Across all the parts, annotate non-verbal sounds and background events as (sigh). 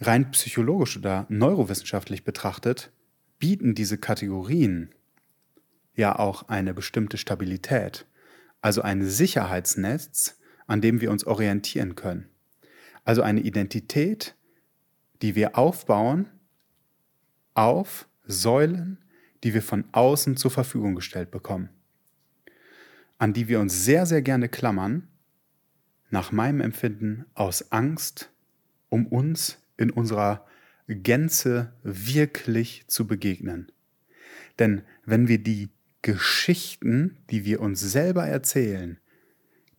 rein psychologisch oder neurowissenschaftlich betrachtet, bieten diese Kategorien ja auch eine bestimmte Stabilität, also ein Sicherheitsnetz, an dem wir uns orientieren können. Also eine Identität, die wir aufbauen auf Säulen, die wir von außen zur Verfügung gestellt bekommen, an die wir uns sehr, sehr gerne klammern, nach meinem Empfinden aus Angst, um uns in unserer Gänze wirklich zu begegnen. Denn wenn wir die Geschichten, die wir uns selber erzählen,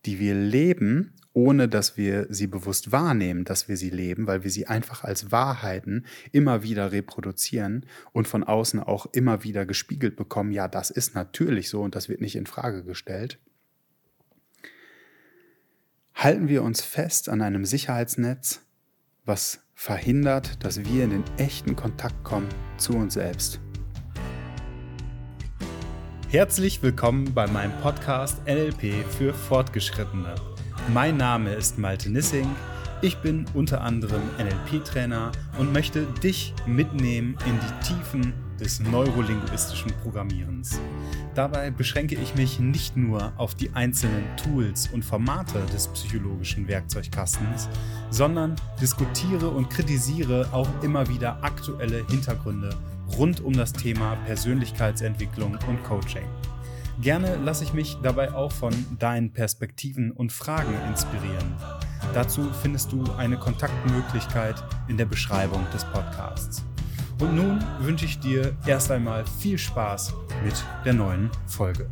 die wir leben, ohne dass wir sie bewusst wahrnehmen, dass wir sie leben, weil wir sie einfach als Wahrheiten immer wieder reproduzieren und von außen auch immer wieder gespiegelt bekommen, ja, das ist natürlich so und das wird nicht in Frage gestellt. Halten wir uns fest an einem Sicherheitsnetz, was verhindert, dass wir in den echten Kontakt kommen zu uns selbst. Herzlich willkommen bei meinem Podcast NLP für Fortgeschrittene. Mein Name ist Malte Nissing. Ich bin unter anderem NLP-Trainer und möchte dich mitnehmen in die Tiefen des neurolinguistischen Programmierens. Dabei beschränke ich mich nicht nur auf die einzelnen Tools und Formate des psychologischen Werkzeugkastens, sondern diskutiere und kritisiere auch immer wieder aktuelle Hintergründe rund um das Thema Persönlichkeitsentwicklung und Coaching. Gerne lasse ich mich dabei auch von deinen Perspektiven und Fragen inspirieren. Dazu findest du eine Kontaktmöglichkeit in der Beschreibung des Podcasts. Und nun wünsche ich dir erst einmal viel Spaß mit der neuen Folge.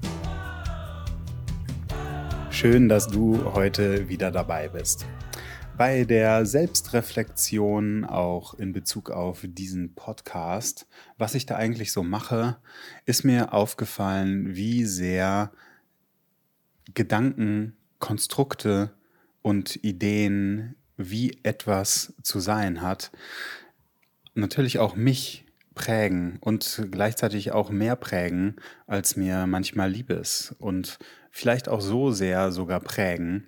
Schön, dass du heute wieder dabei bist. Bei der Selbstreflexion auch in Bezug auf diesen Podcast, was ich da eigentlich so mache, ist mir aufgefallen, wie sehr Gedanken, Konstrukte und Ideen, wie etwas zu sein hat, natürlich auch mich prägen und gleichzeitig auch mehr prägen, als mir manchmal lieb ist. Und vielleicht auch so sehr sogar prägen,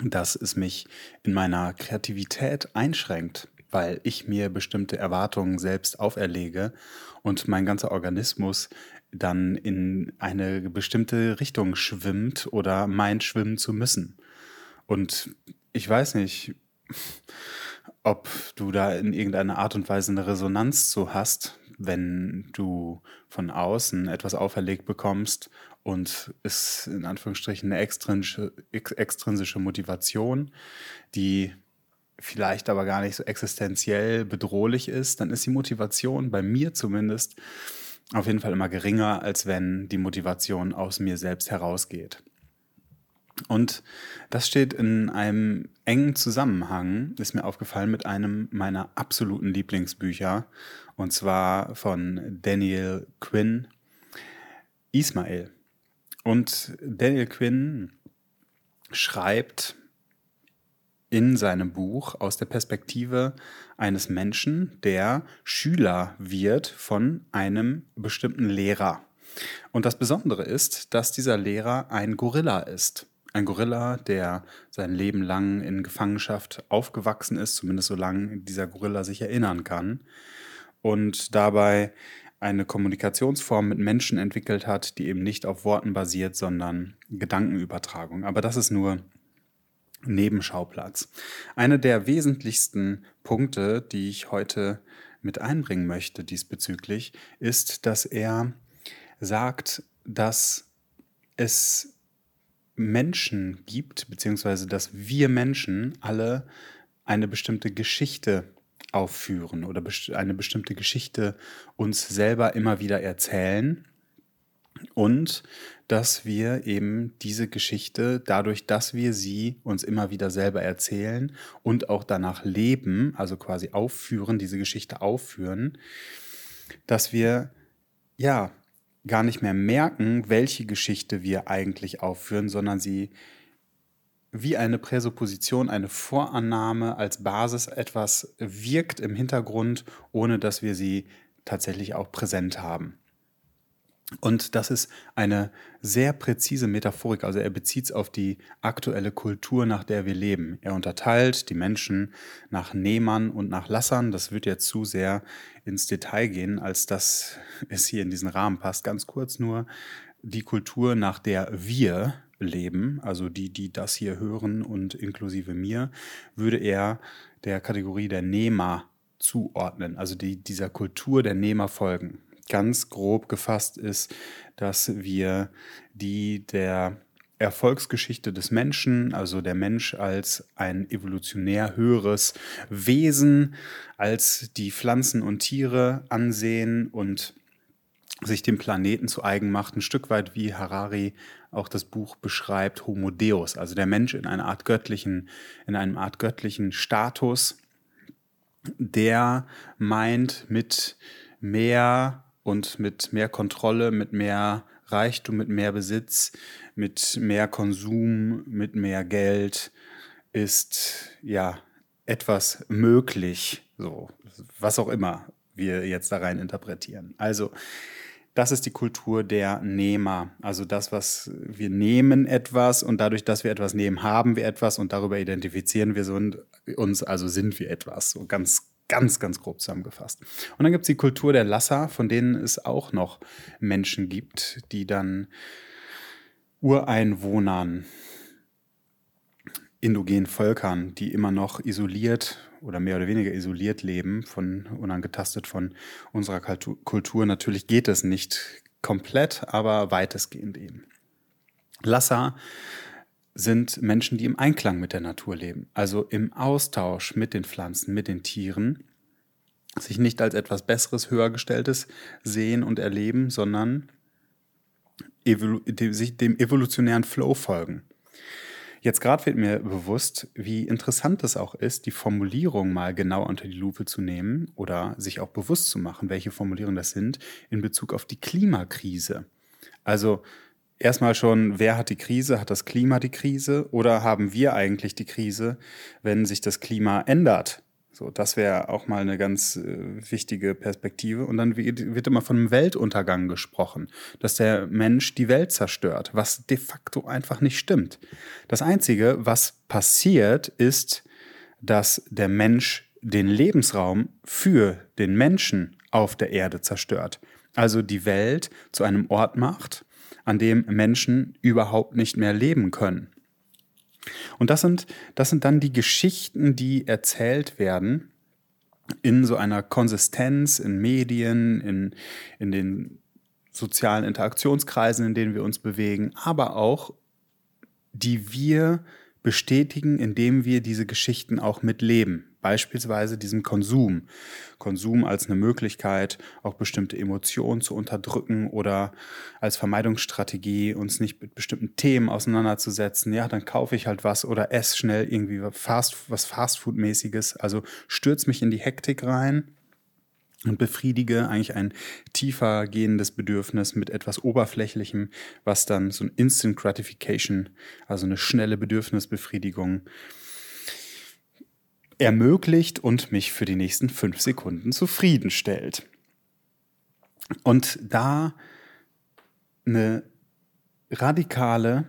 dass es mich in meiner Kreativität einschränkt, weil ich mir bestimmte Erwartungen selbst auferlege und mein ganzer Organismus dann in eine bestimmte Richtung schwimmt oder meint schwimmen zu müssen. Und ich weiß nicht, ob du da in irgendeiner Art und Weise eine Resonanz zu hast, wenn du von außen etwas auferlegt bekommst und es in Anführungsstrichen eine extrinsische, extrinsische Motivation, die vielleicht aber gar nicht so existenziell bedrohlich ist, dann ist die Motivation bei mir zumindest auf jeden Fall immer geringer, als wenn die Motivation aus mir selbst herausgeht. Und das steht in einem engen Zusammenhang, ist mir aufgefallen, mit einem meiner absoluten Lieblingsbücher, und zwar von Daniel Quinn, Ismael. Und Daniel Quinn schreibt in seinem Buch aus der Perspektive eines Menschen, der Schüler wird von einem bestimmten Lehrer. Und das Besondere ist, dass dieser Lehrer ein Gorilla ist ein Gorilla, der sein Leben lang in Gefangenschaft aufgewachsen ist, zumindest solange dieser Gorilla sich erinnern kann, und dabei eine Kommunikationsform mit Menschen entwickelt hat, die eben nicht auf Worten basiert, sondern Gedankenübertragung. Aber das ist nur Nebenschauplatz. Einer der wesentlichsten Punkte, die ich heute mit einbringen möchte diesbezüglich, ist, dass er sagt, dass es Menschen gibt, beziehungsweise dass wir Menschen alle eine bestimmte Geschichte aufführen oder eine bestimmte Geschichte uns selber immer wieder erzählen und dass wir eben diese Geschichte dadurch, dass wir sie uns immer wieder selber erzählen und auch danach leben, also quasi aufführen, diese Geschichte aufführen, dass wir ja gar nicht mehr merken, welche Geschichte wir eigentlich aufführen, sondern sie wie eine Präsupposition, eine Vorannahme als Basis etwas wirkt im Hintergrund, ohne dass wir sie tatsächlich auch präsent haben. Und das ist eine sehr präzise Metaphorik. Also er bezieht es auf die aktuelle Kultur, nach der wir leben. Er unterteilt die Menschen nach Nehmern und nach Lassern. Das wird jetzt zu sehr ins Detail gehen, als dass es hier in diesen Rahmen passt. Ganz kurz nur die Kultur, nach der wir leben, also die, die das hier hören und inklusive mir, würde er der Kategorie der Nehmer zuordnen, also die, dieser Kultur der Nehmer folgen ganz grob gefasst ist, dass wir die der Erfolgsgeschichte des Menschen, also der Mensch als ein evolutionär höheres Wesen, als die Pflanzen und Tiere ansehen und sich dem Planeten zu eigen macht, ein Stück weit wie Harari auch das Buch beschreibt, Homo Deus, also der Mensch in einer Art göttlichen, in einem Art göttlichen Status, der meint, mit mehr und mit mehr Kontrolle, mit mehr Reichtum, mit mehr Besitz, mit mehr Konsum, mit mehr Geld ist ja etwas möglich, so was auch immer wir jetzt da rein interpretieren. Also das ist die Kultur der Nehmer. Also das, was wir nehmen etwas und dadurch, dass wir etwas nehmen, haben wir etwas und darüber identifizieren wir uns, also sind wir etwas. So ganz ganz, ganz grob zusammengefasst. Und dann gibt es die Kultur der Lasser, von denen es auch noch Menschen gibt, die dann Ureinwohnern, indogenen Völkern, die immer noch isoliert oder mehr oder weniger isoliert leben, von unangetastet von unserer Kultur. Natürlich geht es nicht komplett, aber weitestgehend eben. Lasser sind Menschen, die im Einklang mit der Natur leben, also im Austausch mit den Pflanzen, mit den Tieren, sich nicht als etwas Besseres, Höhergestelltes sehen und erleben, sondern sich dem evolutionären Flow folgen. Jetzt gerade wird mir bewusst, wie interessant es auch ist, die Formulierung mal genau unter die Lupe zu nehmen oder sich auch bewusst zu machen, welche Formulierungen das sind in Bezug auf die Klimakrise. Also erstmal schon, wer hat die Krise? Hat das Klima die Krise? Oder haben wir eigentlich die Krise, wenn sich das Klima ändert? So, das wäre auch mal eine ganz äh, wichtige Perspektive. Und dann wird immer von einem Weltuntergang gesprochen, dass der Mensch die Welt zerstört, was de facto einfach nicht stimmt. Das Einzige, was passiert, ist, dass der Mensch den Lebensraum für den Menschen auf der Erde zerstört. Also die Welt zu einem Ort macht, an dem Menschen überhaupt nicht mehr leben können. Und das sind, das sind dann die Geschichten, die erzählt werden in so einer Konsistenz, in Medien, in, in den sozialen Interaktionskreisen, in denen wir uns bewegen, aber auch die wir bestätigen, indem wir diese Geschichten auch mitleben. Beispielsweise diesem Konsum. Konsum als eine Möglichkeit, auch bestimmte Emotionen zu unterdrücken oder als Vermeidungsstrategie, uns nicht mit bestimmten Themen auseinanderzusetzen. Ja, dann kaufe ich halt was oder esse schnell irgendwie Fast, was Fastfood-mäßiges. Also stürz mich in die Hektik rein und befriedige eigentlich ein tiefer gehendes Bedürfnis mit etwas Oberflächlichem, was dann so ein Instant Gratification, also eine schnelle Bedürfnisbefriedigung ermöglicht und mich für die nächsten fünf Sekunden zufriedenstellt. Und da eine radikale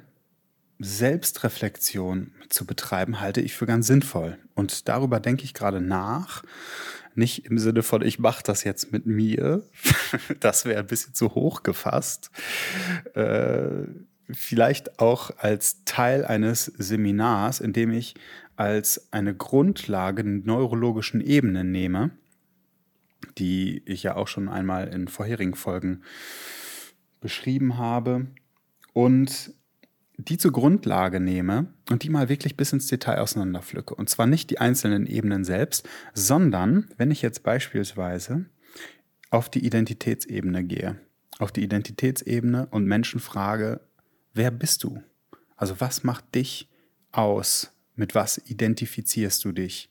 Selbstreflexion zu betreiben, halte ich für ganz sinnvoll. Und darüber denke ich gerade nach, nicht im Sinne von, ich mache das jetzt mit mir. (laughs) das wäre ein bisschen zu hoch gefasst. Äh, vielleicht auch als Teil eines Seminars, in dem ich als eine Grundlage neurologischen Ebenen nehme, die ich ja auch schon einmal in vorherigen Folgen beschrieben habe. Und die zur Grundlage nehme und die mal wirklich bis ins Detail auseinanderpflücke. Und zwar nicht die einzelnen Ebenen selbst, sondern wenn ich jetzt beispielsweise auf die Identitätsebene gehe, auf die Identitätsebene und Menschen frage, wer bist du? Also was macht dich aus? Mit was identifizierst du dich?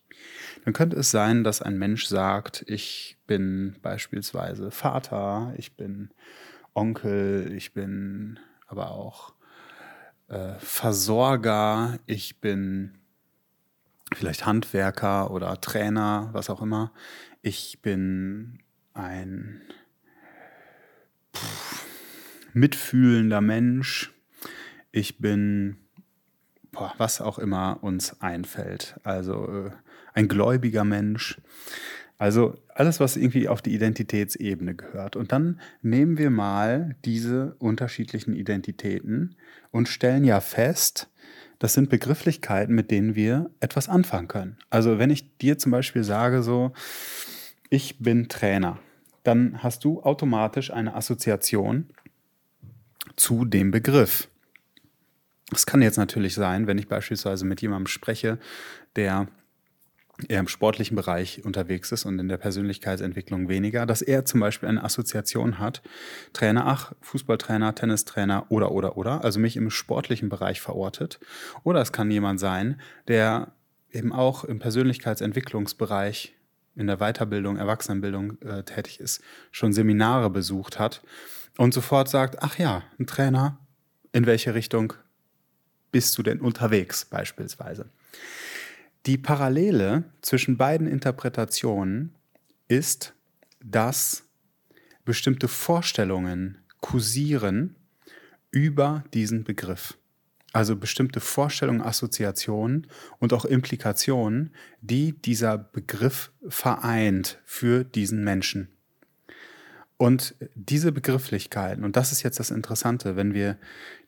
Dann könnte es sein, dass ein Mensch sagt, ich bin beispielsweise Vater, ich bin Onkel, ich bin aber auch äh, Versorger, ich bin vielleicht Handwerker oder Trainer, was auch immer. Ich bin ein, pff, mitfühlender Mensch. Ich bin, boah, was auch immer uns einfällt. Also äh, ein gläubiger Mensch. Also alles, was irgendwie auf die Identitätsebene gehört. Und dann nehmen wir mal diese unterschiedlichen Identitäten und stellen ja fest, das sind Begrifflichkeiten, mit denen wir etwas anfangen können. Also wenn ich dir zum Beispiel sage so, ich bin Trainer, dann hast du automatisch eine Assoziation zu dem Begriff. Es kann jetzt natürlich sein, wenn ich beispielsweise mit jemandem spreche, der eher im sportlichen Bereich unterwegs ist und in der Persönlichkeitsentwicklung weniger, dass er zum Beispiel eine Assoziation hat, Trainer, ach, Fußballtrainer, Tennistrainer oder, oder, oder, also mich im sportlichen Bereich verortet. Oder es kann jemand sein, der eben auch im Persönlichkeitsentwicklungsbereich, in der Weiterbildung, Erwachsenenbildung äh, tätig ist, schon Seminare besucht hat und sofort sagt, ach ja, ein Trainer, in welche Richtung bist du denn unterwegs beispielsweise? Die Parallele zwischen beiden Interpretationen ist, dass bestimmte Vorstellungen kursieren über diesen Begriff. Also bestimmte Vorstellungen, Assoziationen und auch Implikationen, die dieser Begriff vereint für diesen Menschen. Und diese Begrifflichkeiten, und das ist jetzt das Interessante, wenn wir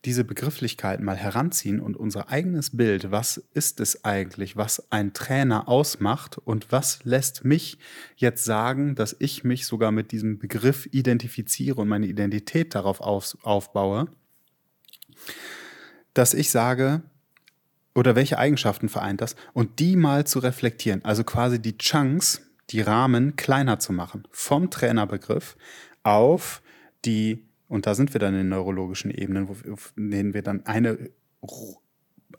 diese Begrifflichkeiten mal heranziehen und unser eigenes Bild, was ist es eigentlich, was ein Trainer ausmacht und was lässt mich jetzt sagen, dass ich mich sogar mit diesem Begriff identifiziere und meine Identität darauf auf, aufbaue, dass ich sage, oder welche Eigenschaften vereint das, und die mal zu reflektieren, also quasi die Chunks, die Rahmen kleiner zu machen. Vom Trainerbegriff auf die, und da sind wir dann in neurologischen Ebenen, wo denen wir dann eine,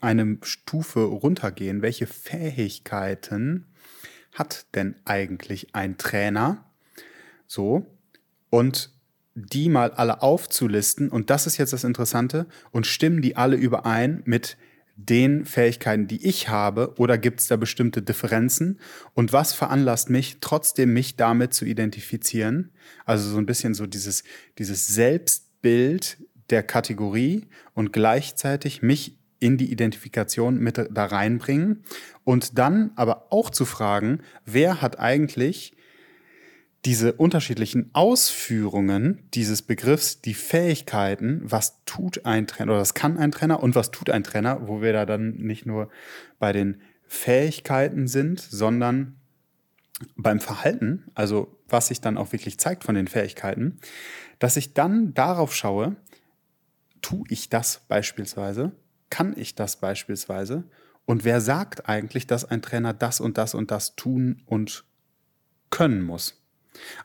eine Stufe runtergehen. Welche Fähigkeiten hat denn eigentlich ein Trainer? So. Und die mal alle aufzulisten, und das ist jetzt das Interessante, und stimmen die alle überein mit den Fähigkeiten, die ich habe, oder gibt es da bestimmte Differenzen? Und was veranlasst mich, trotzdem mich damit zu identifizieren? Also so ein bisschen so dieses, dieses Selbstbild der Kategorie und gleichzeitig mich in die Identifikation mit da reinbringen und dann aber auch zu fragen, wer hat eigentlich diese unterschiedlichen Ausführungen dieses Begriffs, die Fähigkeiten, was tut ein Trainer oder was kann ein Trainer und was tut ein Trainer, wo wir da dann nicht nur bei den Fähigkeiten sind, sondern beim Verhalten, also was sich dann auch wirklich zeigt von den Fähigkeiten, dass ich dann darauf schaue, tue ich das beispielsweise, kann ich das beispielsweise und wer sagt eigentlich, dass ein Trainer das und das und das tun und können muss.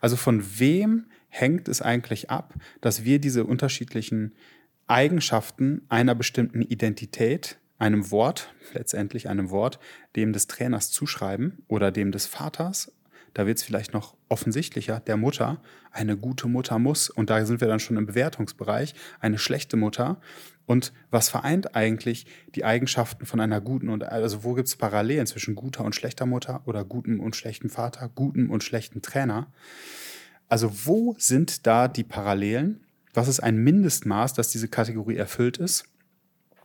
Also von wem hängt es eigentlich ab, dass wir diese unterschiedlichen Eigenschaften einer bestimmten Identität, einem Wort, letztendlich einem Wort, dem des Trainers zuschreiben oder dem des Vaters, da wird es vielleicht noch offensichtlicher, der Mutter, eine gute Mutter muss, und da sind wir dann schon im Bewertungsbereich, eine schlechte Mutter. Und was vereint eigentlich die Eigenschaften von einer guten und also wo gibt es Parallelen zwischen guter und schlechter Mutter oder gutem und schlechtem Vater, gutem und schlechten Trainer? Also wo sind da die Parallelen? Was ist ein Mindestmaß, dass diese Kategorie erfüllt ist?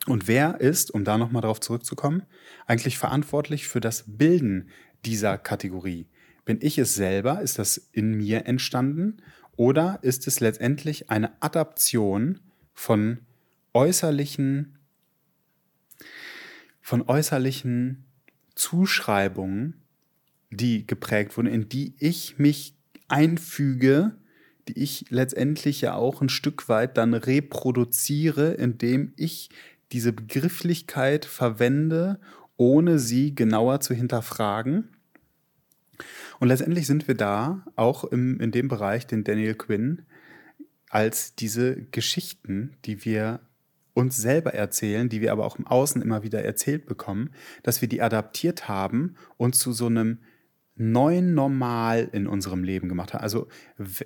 Und wer ist, um da nochmal drauf zurückzukommen, eigentlich verantwortlich für das Bilden dieser Kategorie? Bin ich es selber? Ist das in mir entstanden? Oder ist es letztendlich eine Adaption von äußerlichen, von äußerlichen Zuschreibungen, die geprägt wurden, in die ich mich einfüge, die ich letztendlich ja auch ein Stück weit dann reproduziere, indem ich diese Begrifflichkeit verwende, ohne sie genauer zu hinterfragen. Und letztendlich sind wir da auch im, in dem Bereich, den Daniel Quinn als diese Geschichten, die wir uns selber erzählen, die wir aber auch im Außen immer wieder erzählt bekommen, dass wir die adaptiert haben und zu so einem neuen Normal in unserem Leben gemacht haben. Also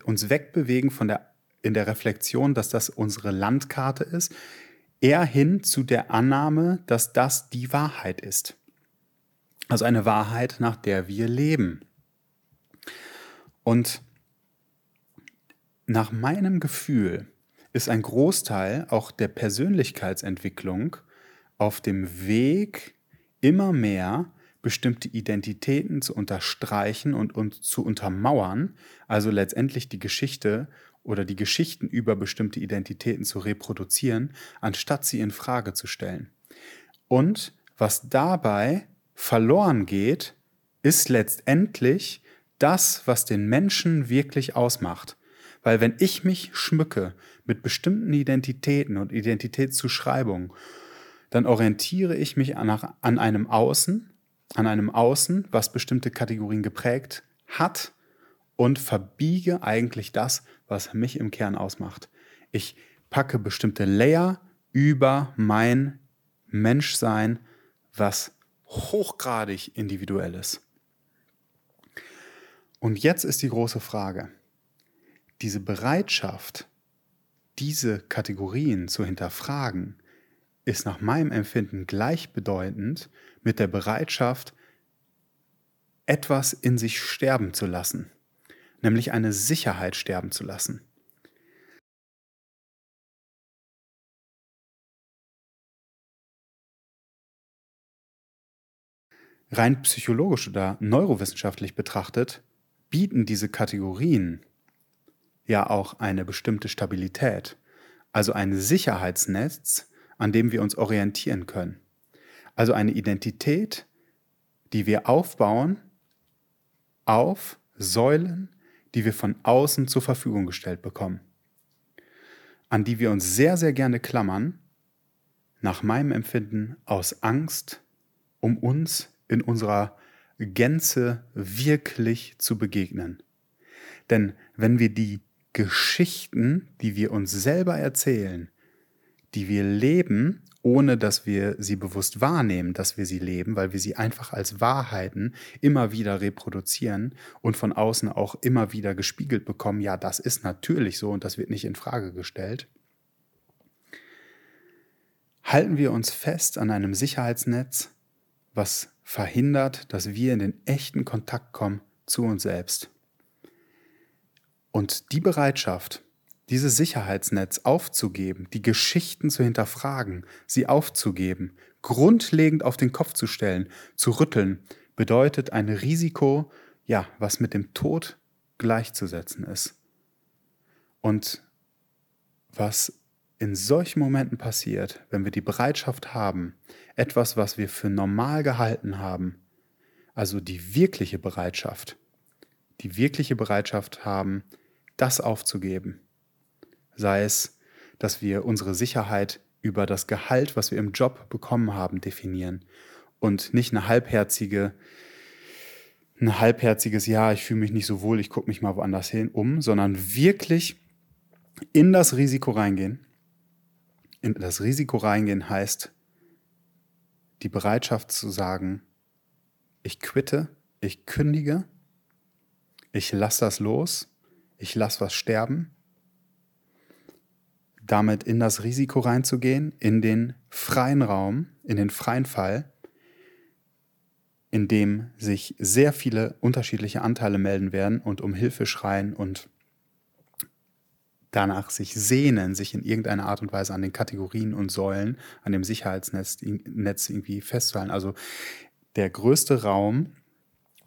uns wegbewegen von der, in der Reflexion, dass das unsere Landkarte ist, eher hin zu der Annahme, dass das die Wahrheit ist. Also eine Wahrheit, nach der wir leben. Und nach meinem Gefühl ist ein Großteil auch der Persönlichkeitsentwicklung auf dem Weg, immer mehr bestimmte Identitäten zu unterstreichen und, und zu untermauern, also letztendlich die Geschichte oder die Geschichten über bestimmte Identitäten zu reproduzieren, anstatt sie in Frage zu stellen. Und was dabei verloren geht, ist letztendlich das, was den Menschen wirklich ausmacht. Weil wenn ich mich schmücke mit bestimmten Identitäten und Identitätszuschreibungen, dann orientiere ich mich an, einem Außen, an einem Außen, was bestimmte Kategorien geprägt hat und verbiege eigentlich das, was mich im Kern ausmacht. Ich packe bestimmte Layer über mein Menschsein, was hochgradig individuell ist. Und jetzt ist die große Frage, diese Bereitschaft, diese Kategorien zu hinterfragen, ist nach meinem Empfinden gleichbedeutend mit der Bereitschaft, etwas in sich sterben zu lassen, nämlich eine Sicherheit sterben zu lassen. Rein psychologisch oder neurowissenschaftlich betrachtet bieten diese Kategorien ja auch eine bestimmte Stabilität, also ein Sicherheitsnetz, an dem wir uns orientieren können. Also eine Identität, die wir aufbauen auf Säulen, die wir von außen zur Verfügung gestellt bekommen, an die wir uns sehr, sehr gerne klammern, nach meinem Empfinden aus Angst, um uns in unserer Gänze wirklich zu begegnen. Denn wenn wir die Geschichten, die wir uns selber erzählen, die wir leben, ohne dass wir sie bewusst wahrnehmen, dass wir sie leben, weil wir sie einfach als Wahrheiten immer wieder reproduzieren und von außen auch immer wieder gespiegelt bekommen, ja, das ist natürlich so und das wird nicht in Frage gestellt. Halten wir uns fest an einem Sicherheitsnetz, was verhindert, dass wir in den echten Kontakt kommen zu uns selbst. Und die Bereitschaft, dieses Sicherheitsnetz aufzugeben, die Geschichten zu hinterfragen, sie aufzugeben, grundlegend auf den Kopf zu stellen, zu rütteln, bedeutet ein Risiko, ja, was mit dem Tod gleichzusetzen ist. Und was in solchen Momenten passiert, wenn wir die Bereitschaft haben, etwas, was wir für normal gehalten haben, also die wirkliche Bereitschaft, die wirkliche Bereitschaft haben, das aufzugeben. Sei es, dass wir unsere Sicherheit über das Gehalt, was wir im Job bekommen haben, definieren und nicht eine halbherzige, ein halbherziges Ja, ich fühle mich nicht so wohl, ich gucke mich mal woanders hin um, sondern wirklich in das Risiko reingehen in das Risiko reingehen heißt, die Bereitschaft zu sagen, ich quitte, ich kündige, ich lasse das los, ich lasse was sterben, damit in das Risiko reinzugehen, in den freien Raum, in den freien Fall, in dem sich sehr viele unterschiedliche Anteile melden werden und um Hilfe schreien und danach sich sehnen, sich in irgendeiner Art und Weise an den Kategorien und Säulen, an dem Sicherheitsnetz Netz irgendwie festzuhalten. Also der größte Raum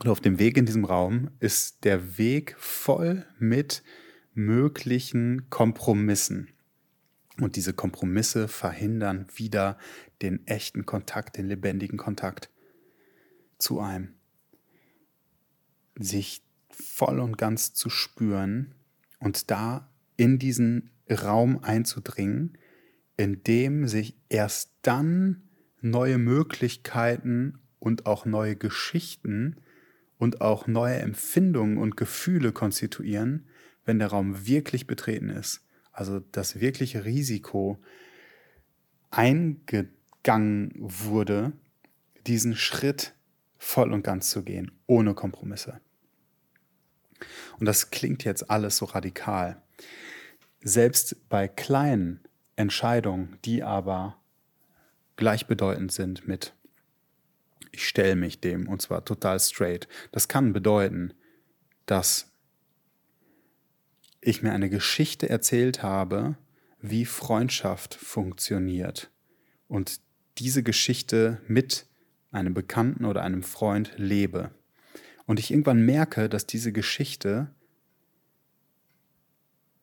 und auf dem Weg in diesem Raum ist der Weg voll mit möglichen Kompromissen. Und diese Kompromisse verhindern wieder den echten Kontakt, den lebendigen Kontakt zu einem. Sich voll und ganz zu spüren und da in diesen Raum einzudringen, in dem sich erst dann neue Möglichkeiten und auch neue Geschichten und auch neue Empfindungen und Gefühle konstituieren, wenn der Raum wirklich betreten ist. Also das wirkliche Risiko eingegangen wurde, diesen Schritt voll und ganz zu gehen, ohne Kompromisse. Und das klingt jetzt alles so radikal. Selbst bei kleinen Entscheidungen, die aber gleichbedeutend sind mit ich stelle mich dem und zwar total straight. Das kann bedeuten, dass ich mir eine Geschichte erzählt habe, wie Freundschaft funktioniert und diese Geschichte mit einem Bekannten oder einem Freund lebe und ich irgendwann merke, dass diese Geschichte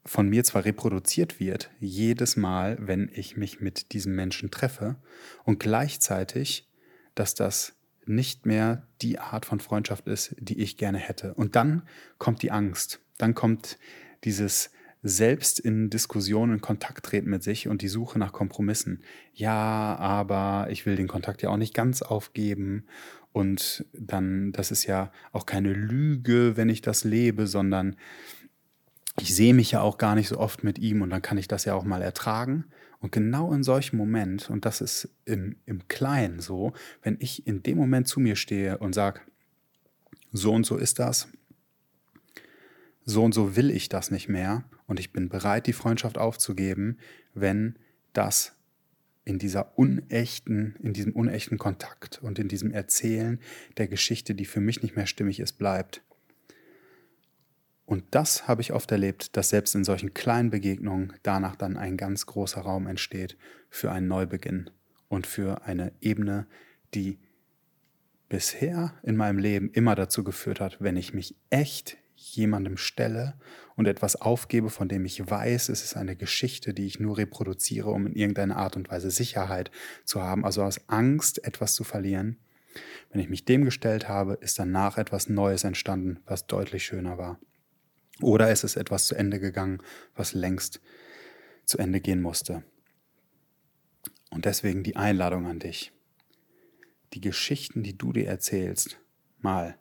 von mir zwar reproduziert wird, jedes Mal, wenn ich mich mit diesem Menschen treffe, und gleichzeitig, dass das nicht mehr die Art von Freundschaft ist, die ich gerne hätte. Und dann kommt die Angst, dann kommt dieses selbst in Diskussionen in Kontakt treten mit sich und die Suche nach Kompromissen. Ja, aber ich will den Kontakt ja auch nicht ganz aufgeben und dann, das ist ja auch keine Lüge, wenn ich das lebe, sondern ich sehe mich ja auch gar nicht so oft mit ihm und dann kann ich das ja auch mal ertragen. Und genau in solchem Moment, und das ist im, im Kleinen so, wenn ich in dem Moment zu mir stehe und sage, so und so ist das, so und so will ich das nicht mehr und ich bin bereit, die Freundschaft aufzugeben, wenn das in dieser unechten, in diesem unechten Kontakt und in diesem Erzählen der Geschichte, die für mich nicht mehr stimmig ist, bleibt. Und das habe ich oft erlebt, dass selbst in solchen kleinen Begegnungen danach dann ein ganz großer Raum entsteht für einen Neubeginn und für eine Ebene, die bisher in meinem Leben immer dazu geführt hat, wenn ich mich echt jemandem stelle und etwas aufgebe, von dem ich weiß, es ist eine Geschichte, die ich nur reproduziere, um in irgendeiner Art und Weise Sicherheit zu haben, also aus Angst, etwas zu verlieren. Wenn ich mich dem gestellt habe, ist danach etwas Neues entstanden, was deutlich schöner war. Oder es ist etwas zu Ende gegangen, was längst zu Ende gehen musste. Und deswegen die Einladung an dich. Die Geschichten, die du dir erzählst, mal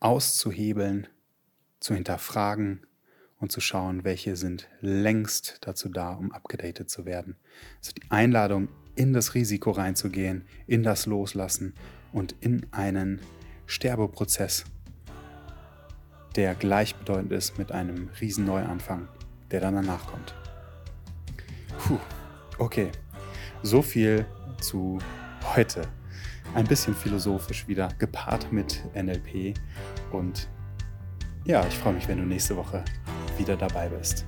auszuhebeln, zu hinterfragen und zu schauen, welche sind längst dazu da, um abgedatet zu werden. Also die Einladung, in das Risiko reinzugehen, in das Loslassen und in einen Sterbeprozess, der gleichbedeutend ist mit einem riesen Neuanfang, der dann danach kommt. Puh, okay, so viel zu heute ein bisschen philosophisch wieder, gepaart mit NLP. Und ja, ich freue mich, wenn du nächste Woche wieder dabei bist.